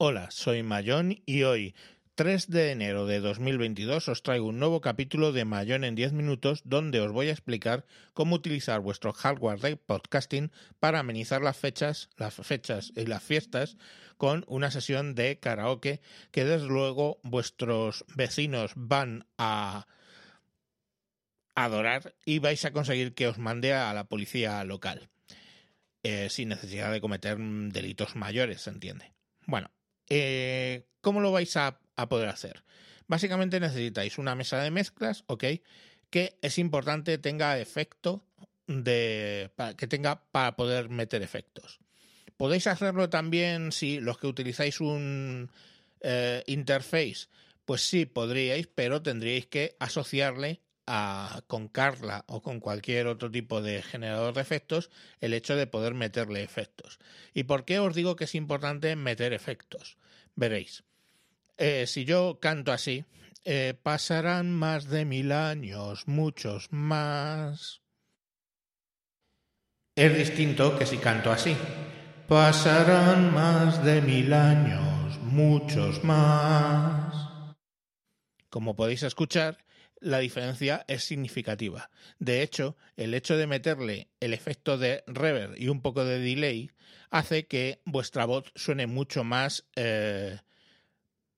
Hola, soy Mayón y hoy, 3 de enero de 2022, os traigo un nuevo capítulo de Mayón en 10 minutos donde os voy a explicar cómo utilizar vuestro hardware de podcasting para amenizar las fechas, las fechas y las fiestas con una sesión de karaoke que desde luego vuestros vecinos van a adorar y vais a conseguir que os mande a la policía local. Eh, sin necesidad de cometer delitos mayores, se entiende. Bueno, eh, ¿cómo lo vais a, poder hacer? Básicamente necesitáis una mesa de mezclas, ¿ok? Que es importante tenga efecto de. que tenga para poder meter efectos. Podéis hacerlo también si los que utilizáis un eh, interface, pues sí podríais, pero tendríais que asociarle con Carla o con cualquier otro tipo de generador de efectos el hecho de poder meterle efectos. ¿Y por qué os digo que es importante meter efectos? Veréis. Eh, si yo canto así, eh, pasarán más de mil años, muchos más. Es distinto que si canto así. Pasarán más de mil años, muchos más. Como podéis escuchar, la diferencia es significativa. De hecho, el hecho de meterle el efecto de reverb y un poco de delay hace que vuestra voz suene mucho más, eh,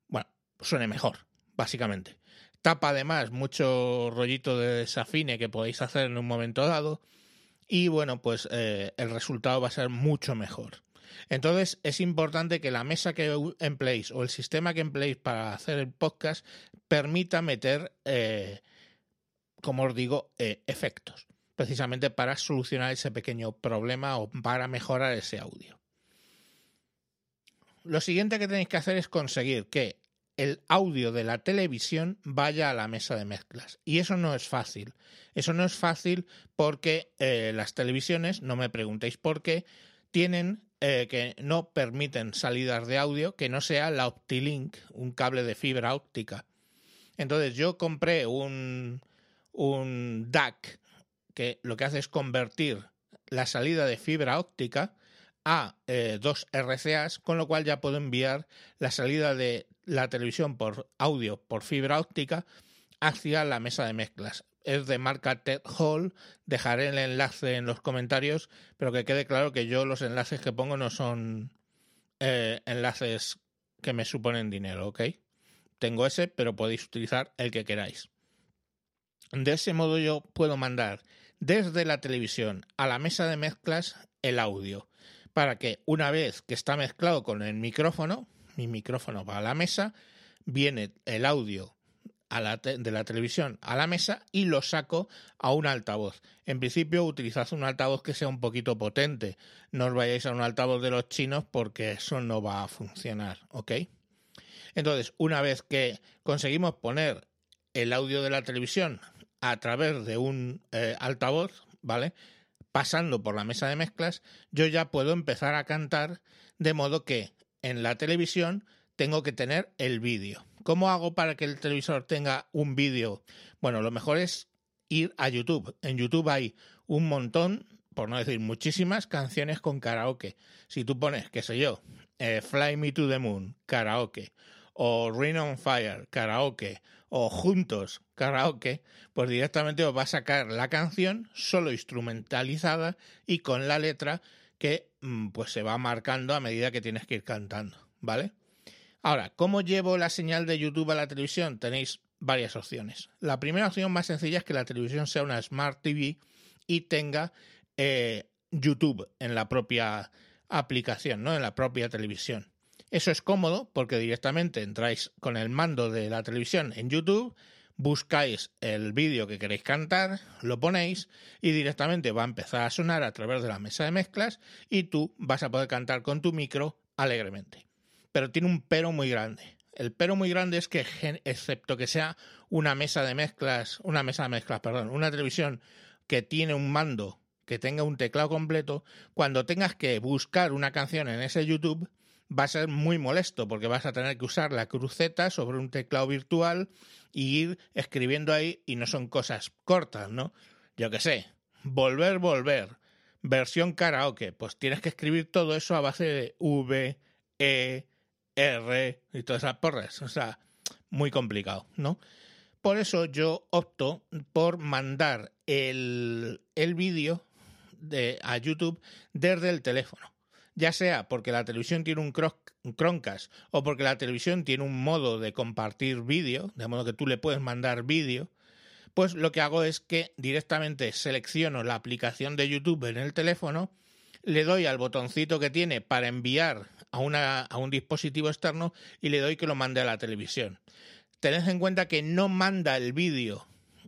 bueno, suene mejor, básicamente. Tapa además mucho rollito de desafine que podéis hacer en un momento dado y bueno, pues eh, el resultado va a ser mucho mejor. Entonces es importante que la mesa que empleéis o el sistema que empleéis para hacer el podcast permita meter, eh, como os digo, eh, efectos, precisamente para solucionar ese pequeño problema o para mejorar ese audio. Lo siguiente que tenéis que hacer es conseguir que el audio de la televisión vaya a la mesa de mezclas. Y eso no es fácil. Eso no es fácil porque eh, las televisiones, no me preguntéis por qué, tienen eh, que no permiten salidas de audio que no sea la OptiLink, un cable de fibra óptica. Entonces yo compré un, un DAC que lo que hace es convertir la salida de fibra óptica a eh, dos RCAs, con lo cual ya puedo enviar la salida de la televisión por audio por fibra óptica hacia la mesa de mezclas es de marca Ted Hall. Dejaré el enlace en los comentarios, pero que quede claro que yo los enlaces que pongo no son eh, enlaces que me suponen dinero, ¿ok? Tengo ese, pero podéis utilizar el que queráis. De ese modo yo puedo mandar desde la televisión a la mesa de mezclas el audio, para que una vez que está mezclado con el micrófono, mi micrófono va a la mesa, viene el audio de la televisión a la mesa y lo saco a un altavoz. En principio utilizad un altavoz que sea un poquito potente. No os vayáis a un altavoz de los chinos porque eso no va a funcionar, ¿ok? Entonces, una vez que conseguimos poner el audio de la televisión a través de un eh, altavoz, ¿vale? Pasando por la mesa de mezclas, yo ya puedo empezar a cantar de modo que en la televisión tengo que tener el vídeo. ¿Cómo hago para que el televisor tenga un vídeo? Bueno, lo mejor es ir a YouTube. En YouTube hay un montón, por no decir muchísimas, canciones con karaoke. Si tú pones, qué sé yo, eh, Fly Me to the Moon, karaoke, o Rain on Fire, karaoke, o Juntos, karaoke, pues directamente os va a sacar la canción solo instrumentalizada y con la letra que mm, pues se va marcando a medida que tienes que ir cantando, ¿vale? Ahora, ¿cómo llevo la señal de YouTube a la televisión? Tenéis varias opciones. La primera opción más sencilla es que la televisión sea una Smart TV y tenga eh, YouTube en la propia aplicación, ¿no? En la propia televisión. Eso es cómodo porque directamente entráis con el mando de la televisión en YouTube, buscáis el vídeo que queréis cantar, lo ponéis y directamente va a empezar a sonar a través de la mesa de mezclas y tú vas a poder cantar con tu micro alegremente pero tiene un pero muy grande. El pero muy grande es que, excepto que sea una mesa de mezclas, una mesa de mezclas, perdón, una televisión que tiene un mando que tenga un teclado completo, cuando tengas que buscar una canción en ese YouTube, va a ser muy molesto porque vas a tener que usar la cruceta sobre un teclado virtual y ir escribiendo ahí y no son cosas cortas, ¿no? Yo qué sé, volver, volver, versión karaoke, pues tienes que escribir todo eso a base de V, E, R y todas esas porras. O sea, muy complicado, ¿no? Por eso yo opto por mandar el, el vídeo a YouTube desde el teléfono. Ya sea porque la televisión tiene un, un Chromecast o porque la televisión tiene un modo de compartir vídeo, de modo que tú le puedes mandar vídeo, pues lo que hago es que directamente selecciono la aplicación de YouTube en el teléfono, le doy al botoncito que tiene para enviar a, una, a un dispositivo externo y le doy que lo mande a la televisión tened en cuenta que no manda el vídeo.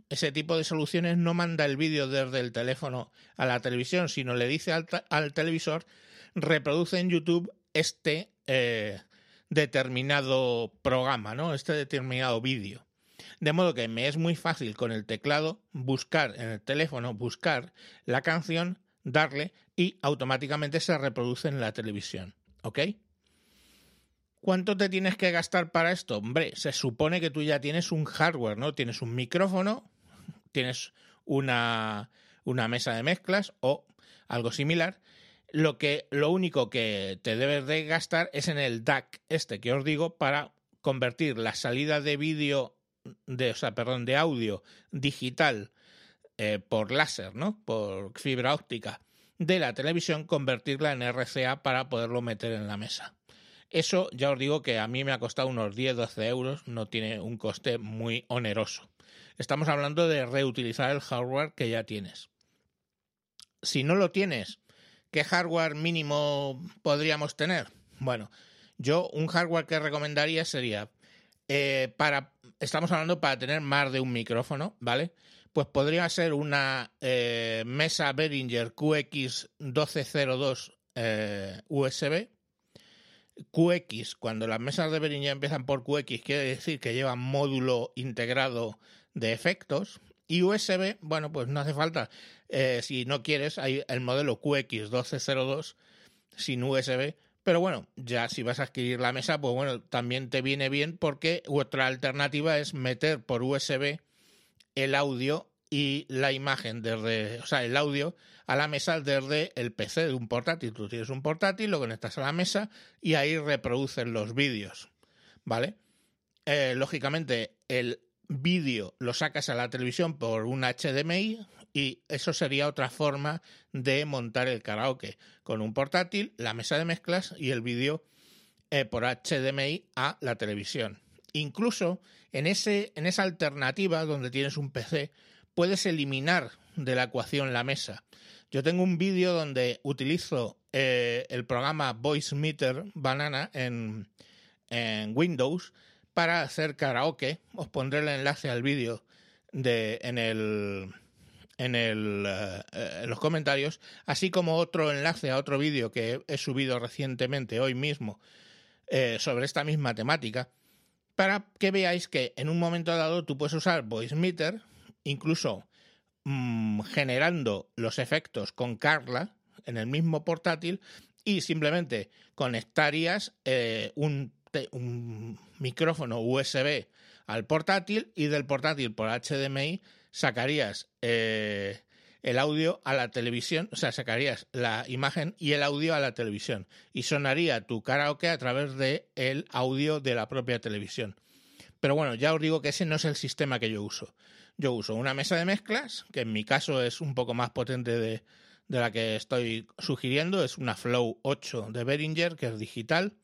Ese tipo de soluciones no manda el vídeo desde el teléfono a la televisión, sino le dice al, televisor, reproduce en YouTube este eh, determinado programa, ¿no? Este determinado vídeo. De modo que me es muy fácil con el teclado buscar en el teléfono, buscar la canción, darle y automáticamente se reproduce en la televisión. ¿Ok? ¿Cuánto te tienes que gastar para esto? Hombre, se supone que tú ya tienes un hardware, ¿no? Tienes un micrófono, tienes una, una mesa de mezclas o algo similar. Lo, que, lo único que te debes de gastar es en el DAC este que os digo para convertir la salida de vídeo, de, o sea, perdón, de audio digital eh, por láser, ¿no? Por fibra óptica de la televisión, convertirla en RCA para poderlo meter en la mesa. Eso ya os digo que a mí me ha costado unos 10-12 euros, no tiene un coste muy oneroso. Estamos hablando de reutilizar el hardware que ya tienes. Si no lo tienes, ¿qué hardware mínimo podríamos tener? Bueno, yo un hardware que recomendaría sería eh, para, estamos hablando para tener más de un micrófono, ¿vale? Pues podría ser una eh, mesa Behringer QX1202 eh, USB QX, cuando las mesas de Behringer empiezan por QX, quiere decir que llevan módulo integrado de efectos. Y USB, bueno, pues no hace falta. Eh, si no quieres, hay el modelo QX1202 sin USB. Pero bueno, ya si vas a adquirir la mesa, pues bueno, también te viene bien porque otra alternativa es meter por USB el audio y la imagen desde, o sea, el audio a la mesa desde el PC de un portátil. Tú tienes un portátil, lo conectas a la mesa y ahí reproducen los vídeos, ¿vale? Eh, lógicamente, el vídeo lo sacas a la televisión por un HDMI y eso sería otra forma de montar el karaoke con un portátil, la mesa de mezclas y el vídeo eh, por HDMI a la televisión. Incluso en, ese, en esa alternativa donde tienes un PC, puedes eliminar de la ecuación la mesa. Yo tengo un vídeo donde utilizo eh, el programa Voice Meter Banana en, Windows para hacer karaoke. Os pondré el enlace al vídeo de, en, el, en, el, eh, en los comentarios, así como otro enlace a otro vídeo que he subido recientemente, hoy mismo, eh, sobre esta misma temática, para que veáis que en un momento dado tú puedes usar Voice Meter incluso mm, generando los efectos con Carla en el mismo portátil y simplemente conectarías eh, un, micrófono USB al portátil y del portátil por HDMI sacarías eh, el audio a la televisión, o sea, sacarías la imagen y el audio a la televisión y sonaría tu karaoke a través de el audio de la propia televisión. Pero bueno, ya os digo que ese no es el sistema que yo uso. Yo uso una mesa de mezclas, que en mi caso es un poco más potente de, la que estoy sugiriendo, es una Flow 8 de Behringer, que es digital.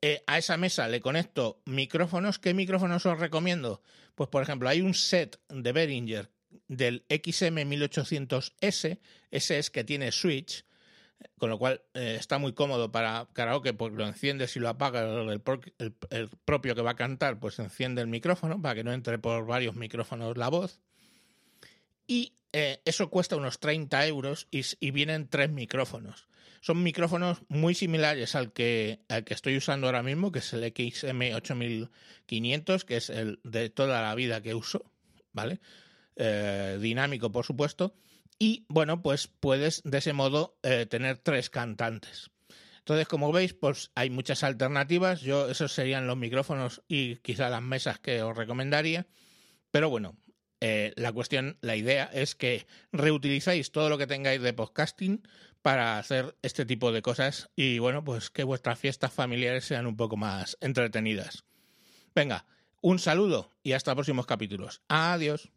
Eh, a esa mesa le conecto micrófonos. ¿Qué micrófonos os recomiendo? Pues por ejemplo, hay un set de Behringer del XM1800S, ese es que tiene switch, con lo cual eh, está muy cómodo para karaoke porque lo enciendes y lo apagas el, propio que va a cantar pues enciende el micrófono para que no entre por varios micrófonos la voz. Y eh, eso cuesta unos 30 euros y, vienen tres micrófonos. Son micrófonos muy similares al que, al que estoy usando ahora mismo que es el XM8500 que es el de toda la vida que uso vale eh, dinámico por supuesto y bueno, pues puedes de ese modo eh, tener tres cantantes. Entonces, como veis, pues hay muchas alternativas. Yo, esos serían los micrófonos y quizá las mesas que os recomendaría. Pero bueno, eh, la cuestión, la idea es que reutilizáis todo lo que tengáis de podcasting para hacer este tipo de cosas y bueno, pues que vuestras fiestas familiares sean un poco más entretenidas. Venga, un saludo y hasta próximos capítulos. Adiós.